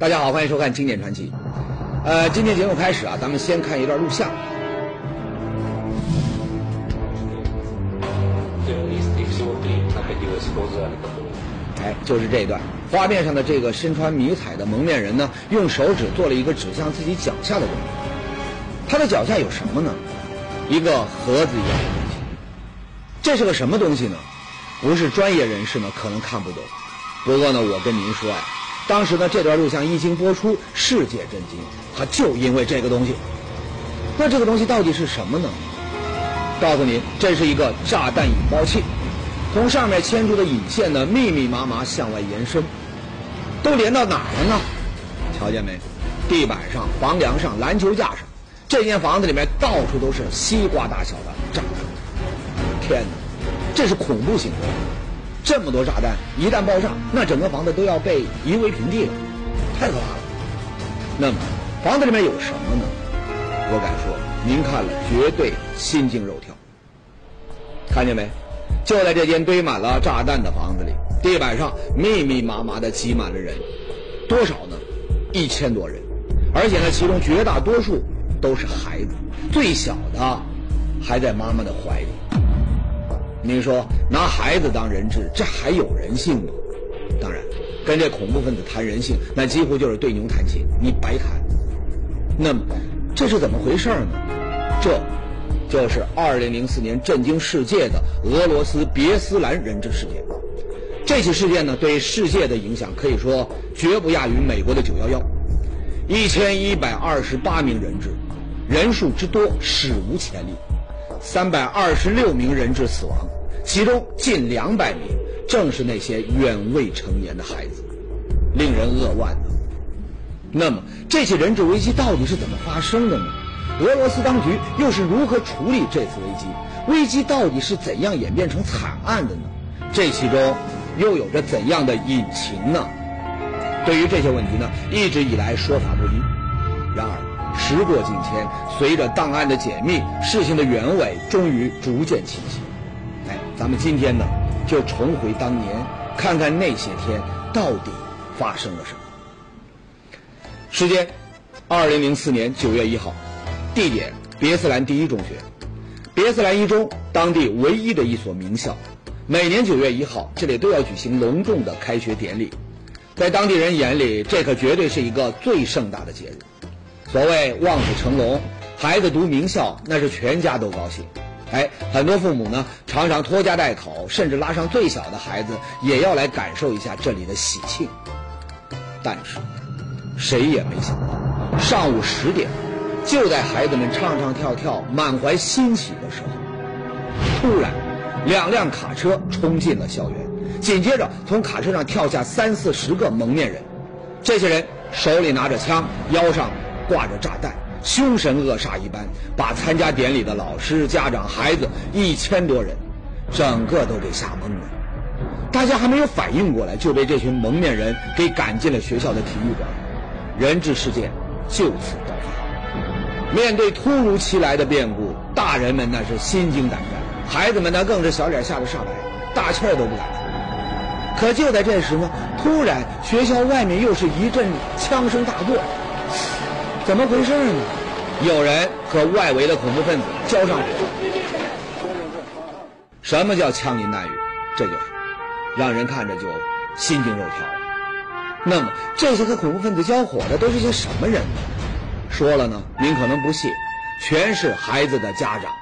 大家好，欢迎收看《经典传奇》。呃，今天节目开始啊，咱们先看一段录像。哎，就是这一段。画面上的这个身穿迷彩的蒙面人呢，用手指做了一个指向自己脚下的动作。他的脚下有什么呢？一个盒子一样的东西。这是个什么东西呢？不是专业人士呢，可能看不懂。不过呢，我跟您说呀，当时呢，这段录像一经播出，世界震惊。他就因为这个东西。那这个东西到底是什么呢？告诉您，这是一个炸弹引爆器。从上面牵出的引线呢，密密麻麻向外延伸，都连到哪儿了呢？瞧见没？地板上、房梁上、篮球架上，这间房子里面到处都是西瓜大小的炸弹。天哪，这是恐怖行为！这么多炸弹一旦爆炸，那整个房子都要被夷为平地了，太可怕了。那么，房子里面有什么呢？我敢说，您看了绝对心惊肉跳。看见没？就在这间堆满了炸弹的房子里，地板上密密麻麻的挤满了人，多少呢？一千多人，而且呢，其中绝大多数都是孩子，最小的还在妈妈的怀里。您说拿孩子当人质，这还有人性吗？当然，跟这恐怖分子谈人性，那几乎就是对牛弹琴，你白谈。那么，这是怎么回事呢？这。就是2004年震惊世界的俄罗斯别斯兰人质事件。这起事件呢，对世界的影响可以说绝不亚于美国的911。1128名人质，人数之多史无前例。326名人质死亡，其中近200名正是那些远未成年的孩子，令人扼腕。那么，这起人质危机到底是怎么发生的呢？俄罗斯当局又是如何处理这次危机？危机到底是怎样演变成惨案的呢？这其中又有着怎样的隐情呢？对于这些问题呢，一直以来说法不一。然而时过境迁，随着档案的解密，事情的原委终于逐渐清晰。哎，咱们今天呢，就重回当年，看看那些天到底发生了什么。时间：二零零四年九月一号。地点：别斯兰第一中学，别斯兰一中，当地唯一的一所名校。每年九月一号，这里都要举行隆重的开学典礼。在当地人眼里，这可绝对是一个最盛大的节日。所谓望子成龙，孩子读名校，那是全家都高兴。哎，很多父母呢，常常拖家带口，甚至拉上最小的孩子，也要来感受一下这里的喜庆。但是，谁也没想到，上午十点。就在孩子们唱唱跳跳、满怀欣喜的时候，突然，两辆卡车冲进了校园，紧接着从卡车上跳下三四十个蒙面人。这些人手里拿着枪，腰上挂着炸弹，凶神恶煞一般，把参加典礼的老师、家长、孩子一千多人，整个都给吓懵了。大家还没有反应过来，就被这群蒙面人给赶进了学校的体育馆，人质事件就此爆发。面对突如其来的变故，大人们那是心惊胆战，孩子们那更是小脸吓得煞白，大气儿都不敢出。可就在这时呢，突然学校外面又是一阵枪声大作，怎么回事呢？有人和外围的恐怖分子交上火。什么叫枪林弹雨？这就是让人看着就心惊肉跳。那么这些和恐怖分子交火的都是些什么人呢？说了呢，您可能不信，全是孩子的家长，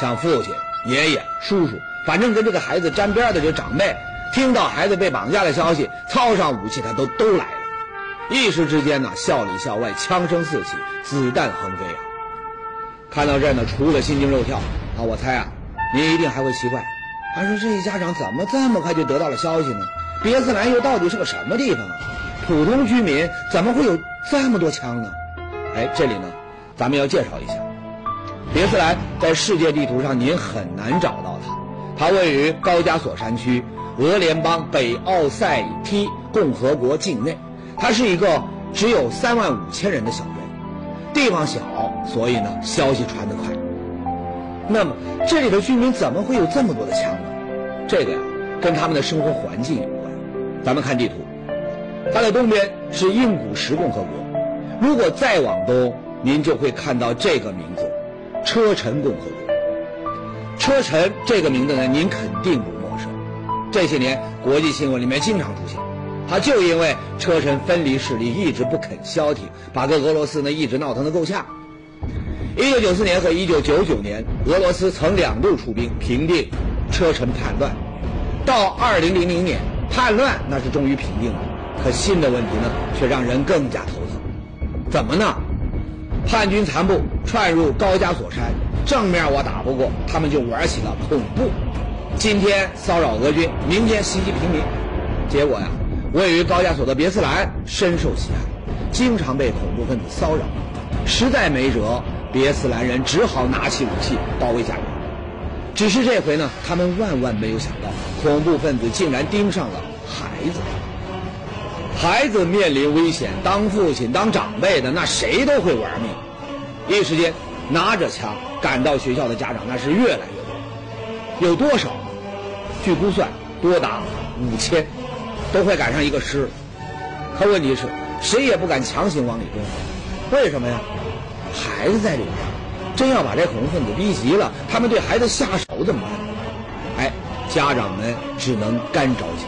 像父亲、爷爷、叔叔，反正跟这个孩子沾边的这长辈，听到孩子被绑架的消息，操上武器，他都都来了。一时之间呢，校里校外枪声四起，子弹横飞啊！看到这儿呢，除了心惊肉跳啊，我猜啊，您一定还会奇怪，他说这些家长怎么这么快就得到了消息呢？别斯兰又到底是个什么地方啊？普通居民怎么会有这么多枪呢？哎，这里呢，咱们要介绍一下，别斯兰在世界地图上您很难找到它，它位于高加索山区，俄联邦北奥塞梯共和国境内，它是一个只有三万五千人的小镇，地方小，所以呢消息传得快。那么这里的居民怎么会有这么多的枪呢？这个呀，跟他们的生活环境有关。咱们看地图，它的东边是英古什共和国。如果再往东，您就会看到这个名字——车臣共和国。车臣这个名字呢，您肯定不陌生。这些年国际新闻里面经常出现。他就因为车臣分离势力一直不肯消停，把跟俄罗斯呢一直闹腾的够呛。一九九四年和一九九九年，俄罗斯曾两度出兵平定车臣叛乱。到二零零零年，叛乱那是终于平定了，可新的问题呢却让人更加头疼。怎么呢？叛军残部窜入高加索山，正面我打不过，他们就玩起了恐怖。今天骚扰俄军，明天袭击平民，结果呀。位于高加索的别斯兰深受其害，经常被恐怖分子骚扰，实在没辙，别斯兰人只好拿起武器保卫家园。只是这回呢，他们万万没有想到，恐怖分子竟然盯上了孩子。孩子面临危险，当父亲、当长辈的那谁都会玩命。一时间，拿着枪赶到学校的家长那是越来越多，有多少？据估算，多达五千。都会赶上一个师，可问题是，谁也不敢强行往里攻，为什么呀？孩子在里面，真要把这恐怖分子逼急了，他们对孩子下手怎么办？哎，家长们只能干着急。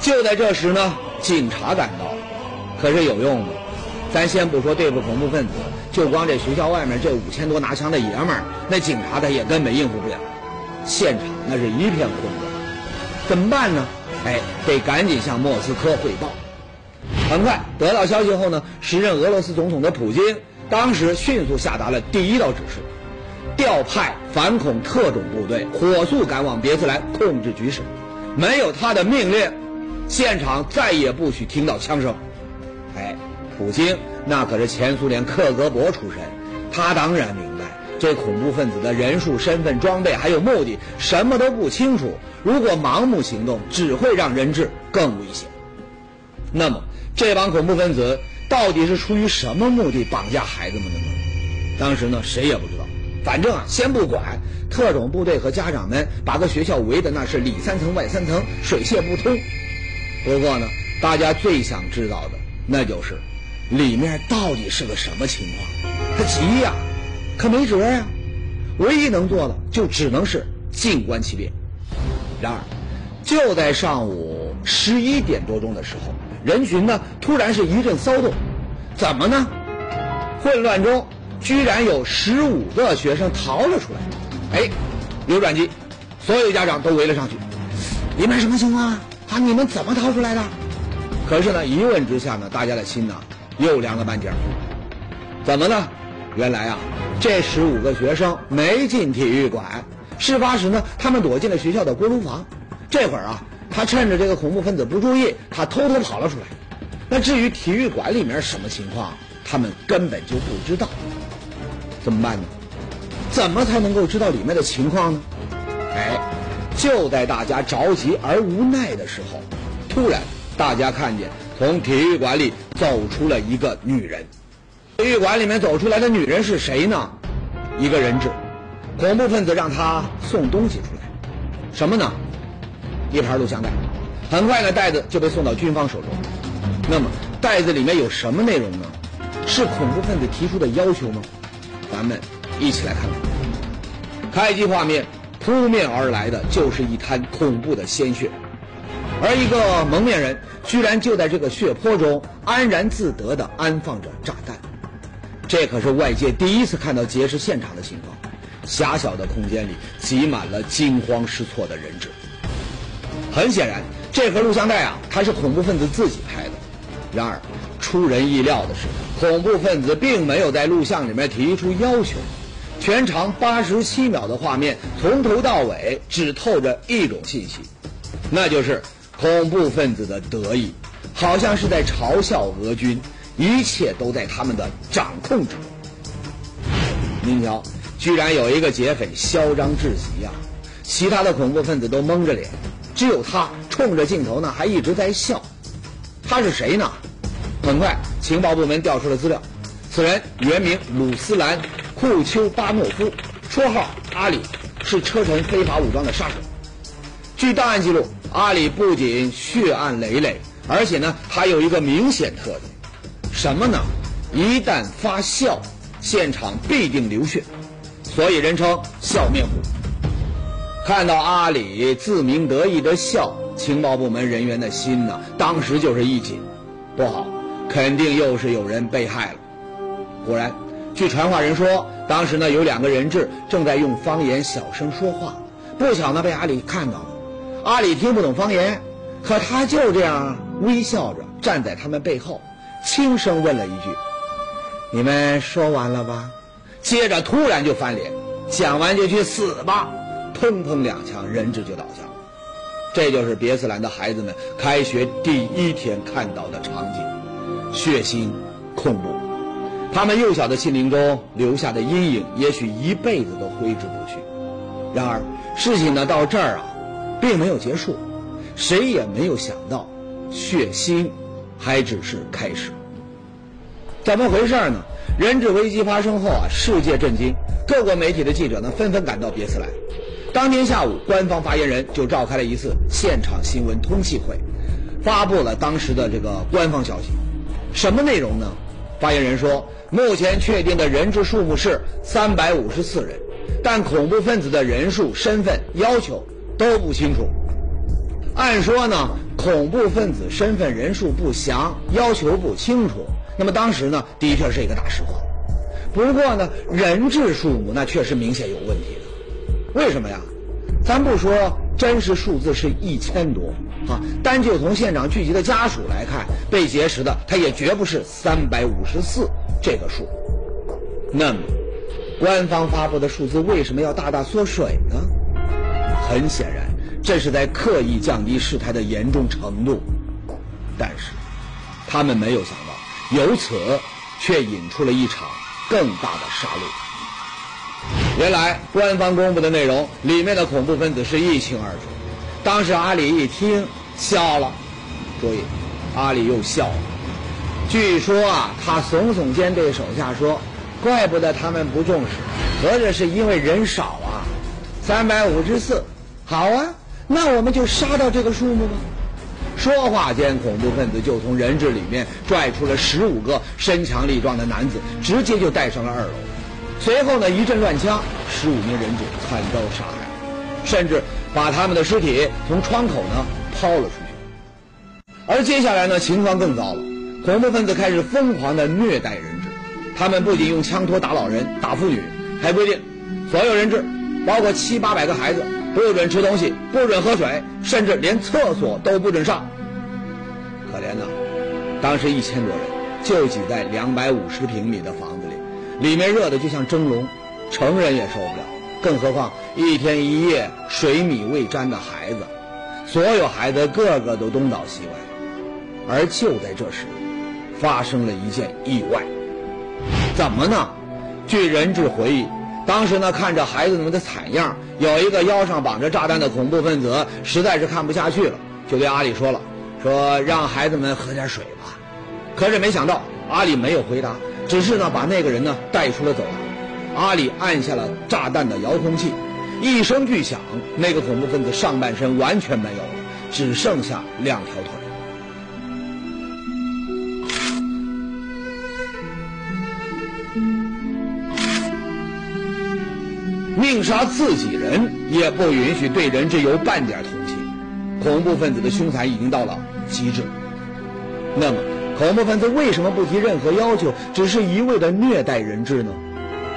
就在这时呢，警察赶到，可是有用吗？咱先不说对付恐怖分子，就光这学校外面这五千多拿枪的爷们儿，那警察他也根本应付不了，现场那是一片混乱，怎么办呢？哎，得赶紧向莫斯科汇报。很快得到消息后呢，时任俄罗斯总统的普京当时迅速下达了第一道指示：调派反恐特种部队，火速赶往别斯兰控制局势。没有他的命令，现场再也不许听到枪声。哎，普京那可是前苏联克格勃出身，他当然明这恐怖分子的人数、身份、装备还有目的，什么都不清楚。如果盲目行动，只会让人质更危险。那么，这帮恐怖分子到底是出于什么目的绑架孩子们的呢？当时呢，谁也不知道。反正啊，先不管，特种部队和家长们把个学校围的那是里三层外三层，水泄不通。不过呢，大家最想知道的，那就是里面到底是个什么情况。他急呀，可没辙呀，唯一能做的就只能是静观其变。然而，就在上午十一点多钟的时候，人群呢突然是一阵骚动。怎么呢？混乱中居然有十五个学生逃了出来。哎，有转机，所有家长都围了上去。里面什么情况啊？啊，你们怎么逃出来的？可是呢，一问之下呢，大家的心呢又凉了半截。怎么呢？原来啊，这十五个学生没进体育馆。事发时呢，他们躲进了学校的锅炉房。这会儿啊，他趁着这个恐怖分子不注意，他偷偷跑了出来。那至于体育馆里面什么情况，他们根本就不知道。怎么办呢？怎么才能够知道里面的情况呢？哎，就在大家着急而无奈的时候，突然大家看见从体育馆里走出了一个女人。体育馆里面走出来的女人是谁呢？一个人质。恐怖分子让他送东西出来，什么呢？一盘录像带。很快呢，袋子就被送到军方手中。那么，袋子里面有什么内容呢？是恐怖分子提出的要求吗？咱们一起来看看。开机画面，扑面而来的就是一滩恐怖的鲜血，而一个蒙面人居然就在这个血泊中安然自得地安放着炸弹。这可是外界第一次看到劫持现场的情况。狭小的空间里挤满了惊慌失措的人质。很显然，这盒录像带啊，它是恐怖分子自己拍的。然而，出人意料的是，恐怖分子并没有在录像里面提出要求。全长八十七秒的画面，从头到尾只透着一种信息，那就是恐怖分子的得意，好像是在嘲笑俄军，一切都在他们的掌控之中。您瞧。居然有一个劫匪嚣张至极呀！其他的恐怖分子都蒙着脸，只有他冲着镜头呢，还一直在笑。他是谁呢？很快，情报部门调出了资料，此人原名鲁斯兰·库丘巴诺夫，绰号阿里，是车臣非法武装的杀手。据档案记录，阿里不仅血案累累，而且呢，还有一个明显特点，什么呢？一旦发笑，现场必定流血，所以人称笑面虎。看到阿里自鸣得意的笑，情报部门人员的心呢，当时就是一紧，不好，肯定又是有人被害了。果然，据传话人说，当时呢有两个人质正在用方言小声说话，不巧呢被阿里看到了。阿里听不懂方言，可他就这样微笑着站在他们背后，轻声问了一句。你们说完了吧？接着突然就翻脸，讲完就去死吧！砰砰两枪，人质就倒下了。这就是别斯兰的孩子们开学第一天看到的场景，血腥、恐怖。他们幼小的心灵中留下的阴影，也许一辈子都挥之不去。然而，事情呢到这儿啊，并没有结束，谁也没有想到，血腥还只是开始。怎么回事呢？人质危机发生后啊，世界震惊，各国媒体的记者呢纷纷赶到别斯兰。当天下午，官方发言人就召开了一次现场新闻通气会，发布了当时的这个官方消息。什么内容呢？发言人说，目前确定的人质数目是三百五十四人，但恐怖分子的人数、身份要求都不清楚。按说呢，恐怖分子身份、人数不详，要求不清楚。那么当时呢，的确是一个大实话。不过呢，人质数目那确实明显有问题的。为什么呀？咱不说真实数字是一千多啊，单就从现场聚集的家属来看，被劫持的他也绝不是三百五十四这个数。那么，官方发布的数字为什么要大大缩水呢？很显然，这是在刻意降低事态的严重程度。但是，他们没有想到。由此，却引出了一场更大的杀戮。原来，官方公布的内容里面的恐怖分子是一清二楚。当时阿里一听笑了，注意，阿里又笑了。据说啊，他耸耸肩对手下说：“怪不得他们不重视，合着是因为人少啊。三百五十四，好啊，那我们就杀到这个数目吧。”说话间，恐怖分子就从人质里面拽出了十五个身强力壮的男子，直接就带上了二楼。随后呢，一阵乱枪，十五名人质惨遭杀害，甚至把他们的尸体从窗口呢抛了出去。而接下来呢，情况更糟了，恐怖分子开始疯狂的虐待人质。他们不仅用枪托打老人、打妇女，还规定所有人质，包括七八百个孩子。不准吃东西，不准喝水，甚至连厕所都不准上。可怜呐，当时一千多人就挤在两百五十平米的房子里，里面热的就像蒸笼，成人也受不了，更何况一天一夜水米未沾的孩子，所有孩子个个都东倒西歪。而就在这时，发生了一件意外。怎么呢？据人质回忆。当时呢，看着孩子们的惨样，有一个腰上绑着炸弹的恐怖分子，实在是看不下去了，就对阿里说了：“说让孩子们喝点水吧。”可是没想到，阿里没有回答，只是呢把那个人呢带出了走廊。阿里按下了炸弹的遥控器，一声巨响，那个恐怖分子上半身完全没有了，只剩下两条腿。命杀自己人也不允许对人质有半点同情，恐怖分子的凶残已经到了极致。那么，恐怖分子为什么不提任何要求，只是一味的虐待人质呢？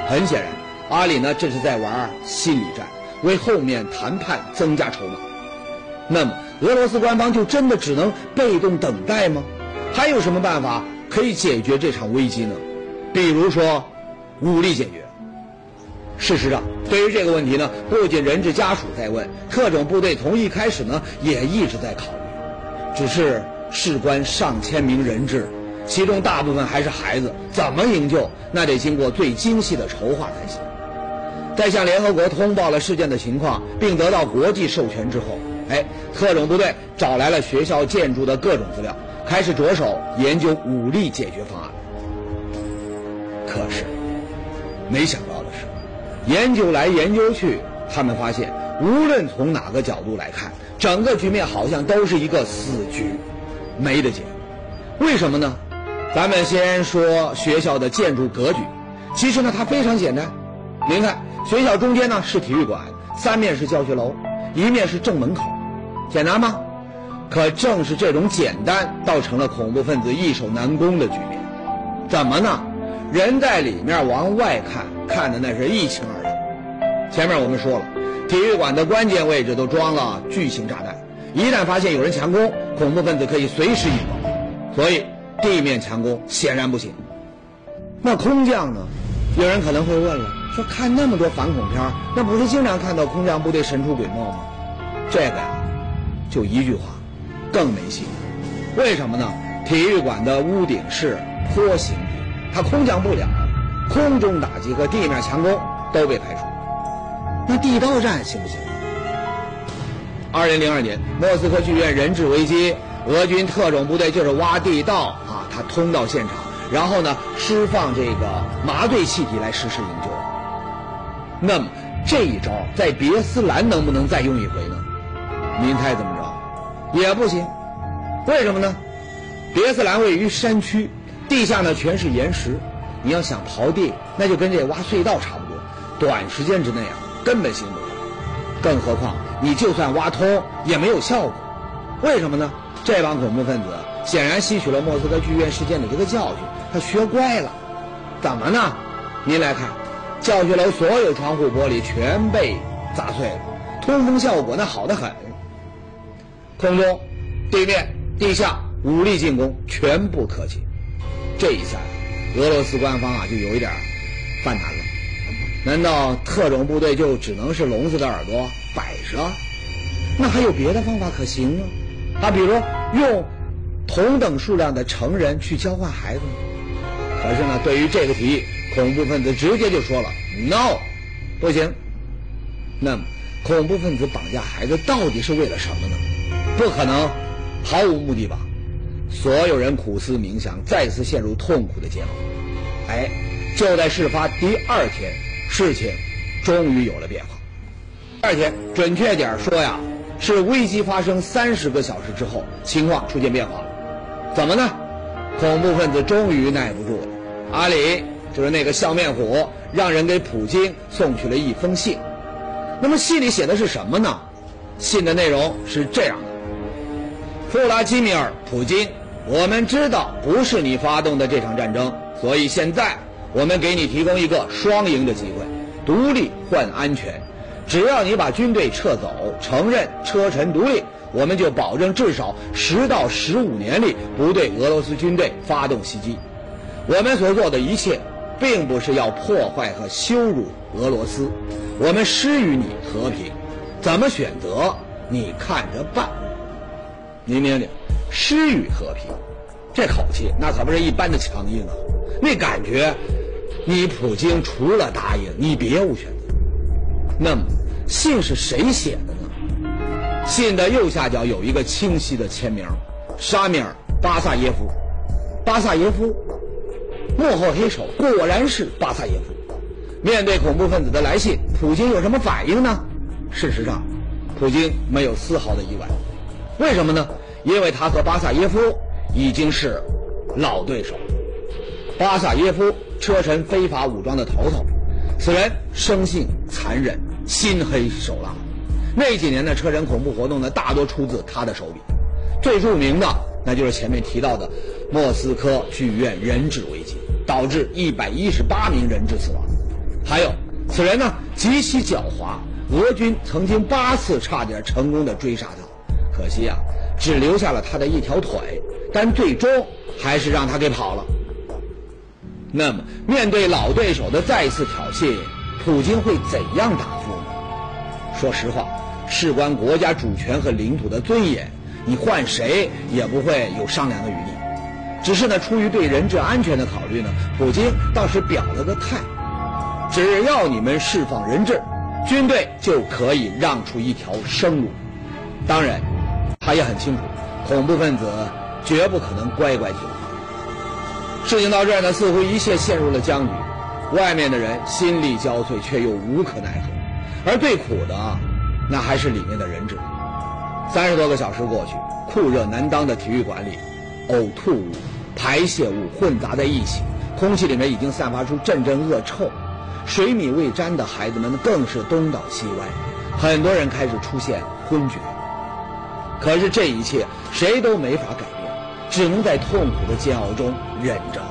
很显然，阿里呢这是在玩心理战，为后面谈判增加筹码。那么，俄罗斯官方就真的只能被动等待吗？还有什么办法可以解决这场危机呢？比如说，武力解决。事实上，对于这个问题呢，不仅人质家属在问，特种部队从一开始呢也一直在考虑。只是事关上千名人质，其中大部分还是孩子，怎么营救，那得经过最精细的筹划才行。在向联合国通报了事件的情况，并得到国际授权之后，哎，特种部队找来了学校建筑的各种资料，开始着手研究武力解决方案。可是，没想到。研究来研究去，他们发现，无论从哪个角度来看，整个局面好像都是一个死局。没得解。为什么呢？咱们先说学校的建筑格局，其实呢它非常简单。您看，学校中间呢是体育馆，三面是教学楼，一面是正门口，简单吗？可正是这种简单，造成了恐怖分子易守难攻的局面。怎么呢？人在里面往外看，看的那是一清二。前面我们说了，体育馆的关键位置都装了巨型炸弹，一旦发现有人强攻，恐怖分子可以随时引爆。所以地面强攻显然不行。那空降呢？有人可能会问了，说看那么多反恐片，那不是经常看到空降部队神出鬼没吗？这个呀，就一句话。更没戏，为什么呢？体育馆的屋顶是坡形体，它空降不了，空中打击和地面强攻都被排除。那地道战行不行？二零零二年，莫斯科剧院人质危机，俄军特种部队就是挖地道啊，他通到现场，然后呢释放这个麻醉气体来实施营救。那么这一招在别斯兰能不能再用一回呢？您猜怎么着？也不行，为什么呢？别斯兰位于山区，地下呢全是岩石，你要想刨地，那就跟这挖隧道差不多，短时间之内啊根本行不通。更何况你就算挖通也没有效果，为什么呢？这帮恐怖分子显然吸取了莫斯科剧院事件的这个教训，他学乖了。怎么呢？您来看，教学楼所有窗户玻璃全被砸碎了，通风效果那好得很。空中、地面、地下武力进攻全部可及。这一下，俄罗斯官方啊就有一点犯难了。难道特种部队就只能是聋子的耳朵摆着？那还有别的方法可行吗？啊，比如用同等数量的成人去交换孩子。可是呢，对于这个提议，恐怖分子直接就说了 “no”，不行。那么，恐怖分子绑架孩子到底是为了什么呢？不可能毫无目的吧？所有人苦思冥想，再次陷入痛苦的煎熬。哎，就在事发第二天，事情终于有了变化。第二天，准确点说呀，是危机发生三十个小时之后，情况出现变化了。怎么呢？恐怖分子终于耐不住了。阿里就是那个笑面虎，让人给普京送去了一封信。那么信里写的是什么呢？信的内容是这样的。弗拉基米尔·普京，我们知道不是你发动的这场战争，所以现在我们给你提供一个双赢的机会：独立换安全。只要你把军队撤走，承认车臣独立，我们就保证至少十到十五年里不对俄罗斯军队发动袭击。我们所做的一切，并不是要破坏和羞辱俄罗斯，我们施予你和平。怎么选择，你看着办。您听听，施予和平，这口气那可不是一般的强硬啊！那感觉，你普京除了答应，你别无选择。那么，信是谁写的呢？信的右下角有一个清晰的签名：沙米尔·巴萨耶夫。巴萨耶夫，幕后黑手果然是巴萨耶夫。面对恐怖分子的来信，普京有什么反应呢？事实上，普京没有丝毫的意外。为什么呢？因为他和巴萨耶夫已经是老对手。巴萨耶夫，车臣非法武装的头头，此人生性残忍，心黑手辣。那几年的车臣恐怖活动呢，大多出自他的手笔。最著名的，那就是前面提到的莫斯科剧院人质危机，导致一百一十八名人质死亡。还有，此人呢极其狡猾，俄军曾经八次差点成功的追杀他。可惜啊，只留下了他的一条腿，但最终还是让他给跑了。那么，面对老对手的再次挑衅，普京会怎样答复呢？说实话，事关国家主权和领土的尊严，你换谁也不会有商量的余地。只是呢，出于对人质安全的考虑呢，普京倒是表了个态：只要你们释放人质，军队就可以让出一条生路。当然。他也很清楚，恐怖分子绝不可能乖乖听话。事情到这儿呢，似乎一切陷入了僵局。外面的人心力交瘁，却又无可奈何。而最苦的，那还是里面的人质。三十多个小时过去，酷热难当的体育馆里，呕吐物、排泄物混杂在一起，空气里面已经散发出阵阵恶臭，水米未沾的孩子们更是东倒西歪，很多人开始出现昏厥。可是这一切谁都没法改变，只能在痛苦的煎熬中忍着。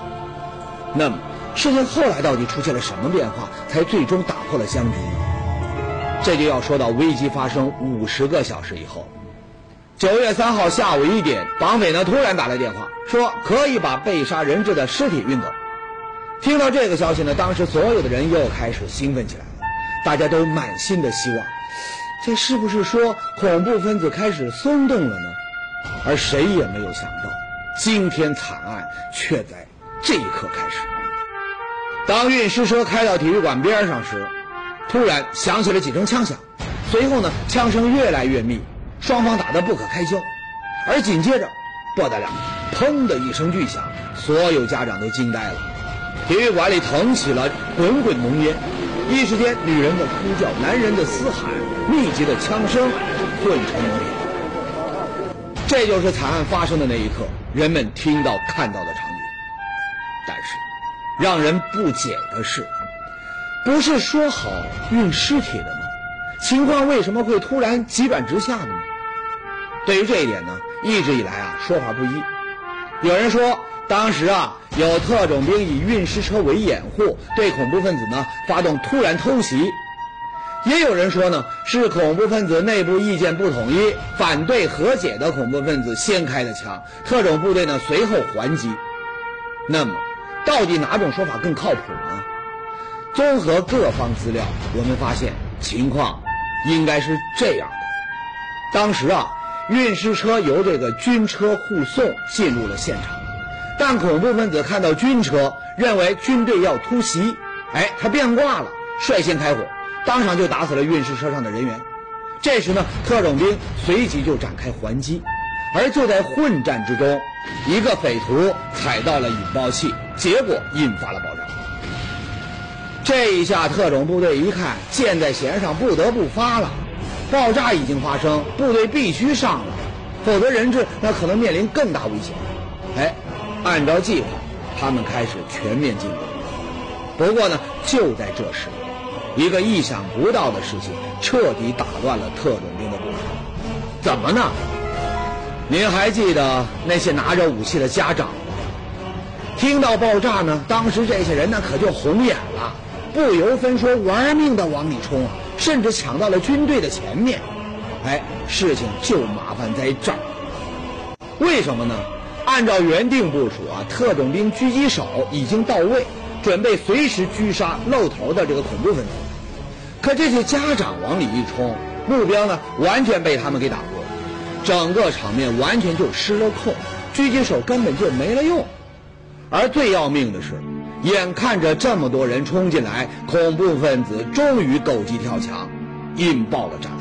那么，事情后来到底出现了什么变化，才最终打破了僵局呢？这就要说到危机发生五十个小时以后，九月三号下午一点，绑匪呢突然打来电话，说可以把被杀人质的尸体运走。听到这个消息呢，当时所有的人又开始兴奋起来了，大家都满心的希望。这是不是说恐怖分子开始松动了呢？而谁也没有想到，惊天惨案却在这一刻开始。当运尸车开到体育馆边上时，突然响起了几声枪响，随后呢，枪声越来越密，双方打得不可开交。而紧接着，不得了，砰的一声巨响，所有家长都惊呆了。体育馆里腾起了滚滚浓烟。一时间，女人的哭叫，男人的嘶喊，密集的枪声混成一片。这就是惨案发生的那一刻，人们听到、看到的场景。但是，让人不解的是，不是说好运尸体的吗？情况为什么会突然急转直下呢？对于这一点呢，一直以来啊，说法不一。有人说。当时啊，有特种兵以运尸车为掩护，对恐怖分子呢发动突然偷袭；也有人说呢，是恐怖分子内部意见不统一，反对和解的恐怖分子先开的枪，特种部队呢随后还击。那么，到底哪种说法更靠谱呢？综合各方资料，我们发现情况应该是这样的：当时啊，运尸车由这个军车护送进入了现场。但恐怖分子看到军车，认为军队要突袭，哎，他变卦了，率先开火，当场就打死了运尸车上的人员。这时呢，特种兵随即就展开还击，而就在混战之中，一个匪徒踩到了引爆器，结果引发了爆炸。这一下，特种部队一看箭在弦上，不得不发了。爆炸已经发生，部队必须上了，否则人质那可能面临更大危险。哎。按照计划，他们开始全面进攻。不过呢，就在这时，一个意想不到的事情彻底打乱了特种兵的部署。怎么呢？您还记得那些拿着武器的家长吗？听到爆炸呢，当时这些人呢可就红眼了，不由分说玩命的往里冲啊，甚至抢到了军队的前面。哎，事情就麻烦在这儿。为什么呢？按照原定部署啊，特种兵狙击手已经到位，准备随时狙杀露头的这个恐怖分子。可这些家长往里一冲，目标呢完全被他们给打过，整个场面完全就失了控，狙击手根本就没了用。而最要命的是，眼看着这么多人冲进来，恐怖分子终于狗急跳墙，引爆了炸弹。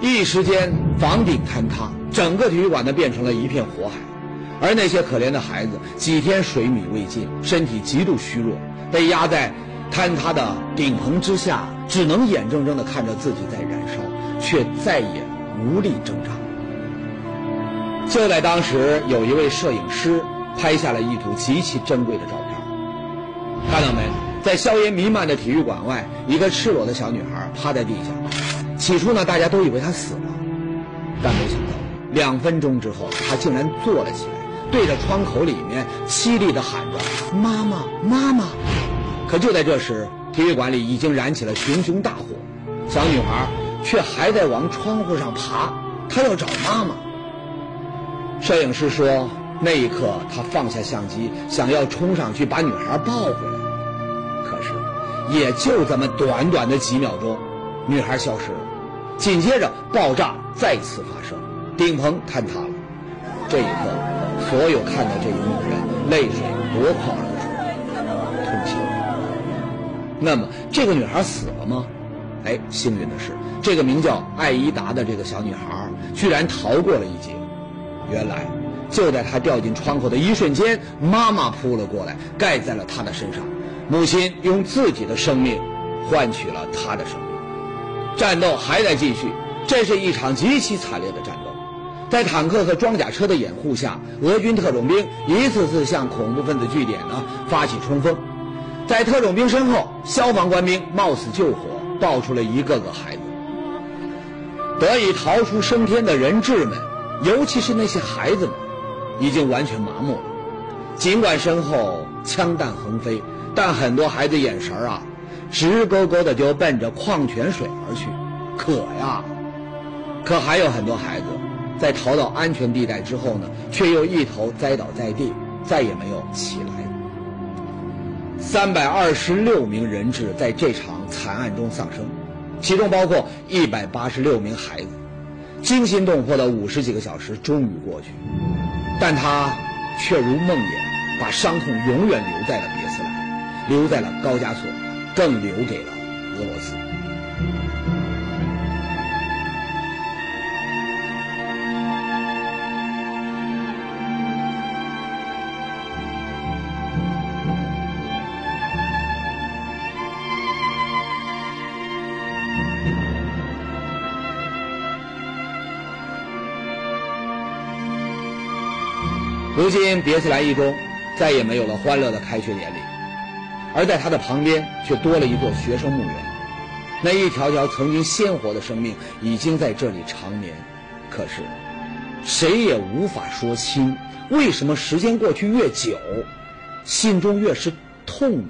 一时间，房顶坍塌，整个体育馆呢变成了一片火海。而那些可怜的孩子，几天水米未进，身体极度虚弱，被压在坍塌的顶棚之下，只能眼睁睁地看着自己在燃烧，却再也无力挣扎。就在当时，有一位摄影师拍下了一组极其珍贵的照片。看到没？在硝烟弥漫的体育馆外，一个赤裸的小女孩趴在地下。起初呢，大家都以为她死了，但没想到，两分钟之后，她竟然坐了起来。对着窗口里面凄厉地喊着“妈妈，妈妈”，可就在这时，体育馆里已经燃起了熊熊大火，小女孩却还在往窗户上爬，她要找妈妈。摄影师说，那一刻他放下相机，想要冲上去把女孩抱回来，可是也就这么短短的几秒钟，女孩消失了，紧接着爆炸再次发生，顶棚坍塌了，这一刻。所有看到这一幕的人，泪水夺眶而出，痛心。那么，这个女孩死了吗？哎，幸运的是，这个名叫艾依达的这个小女孩居然逃过了一劫。原来，就在她掉进窗口的一瞬间，妈妈扑了过来，盖在了她的身上。母亲用自己的生命换取了她的生命。战斗还在继续，这是一场极其惨烈的战斗。在坦克和装甲车的掩护下，俄军特种兵一次次向恐怖分子据点呢发起冲锋。在特种兵身后，消防官兵冒死救火，抱出了一个个孩子。得以逃出升天的人质们，尤其是那些孩子们，已经完全麻木了。尽管身后枪弹横飞，但很多孩子眼神啊，直勾勾的就奔着矿泉水而去，渴呀！可还有很多孩子，在逃到安全地带之后呢，却又一头栽倒在地，再也没有起来。三百二十六名人质在这场惨案中丧生，其中包括一百八十六名孩子。惊心动魄的五十几个小时终于过去，但他却如梦魇，把伤痛永远留在了别斯兰，留在了高加索，更留给了俄罗斯。如今，别斯兰一中再也没有了欢乐的开学典礼，而在他的旁边却多了一座学生墓园。那一条条曾经鲜活的生命已经在这里长眠，可是谁也无法说清，为什么时间过去越久，心中越是痛呢？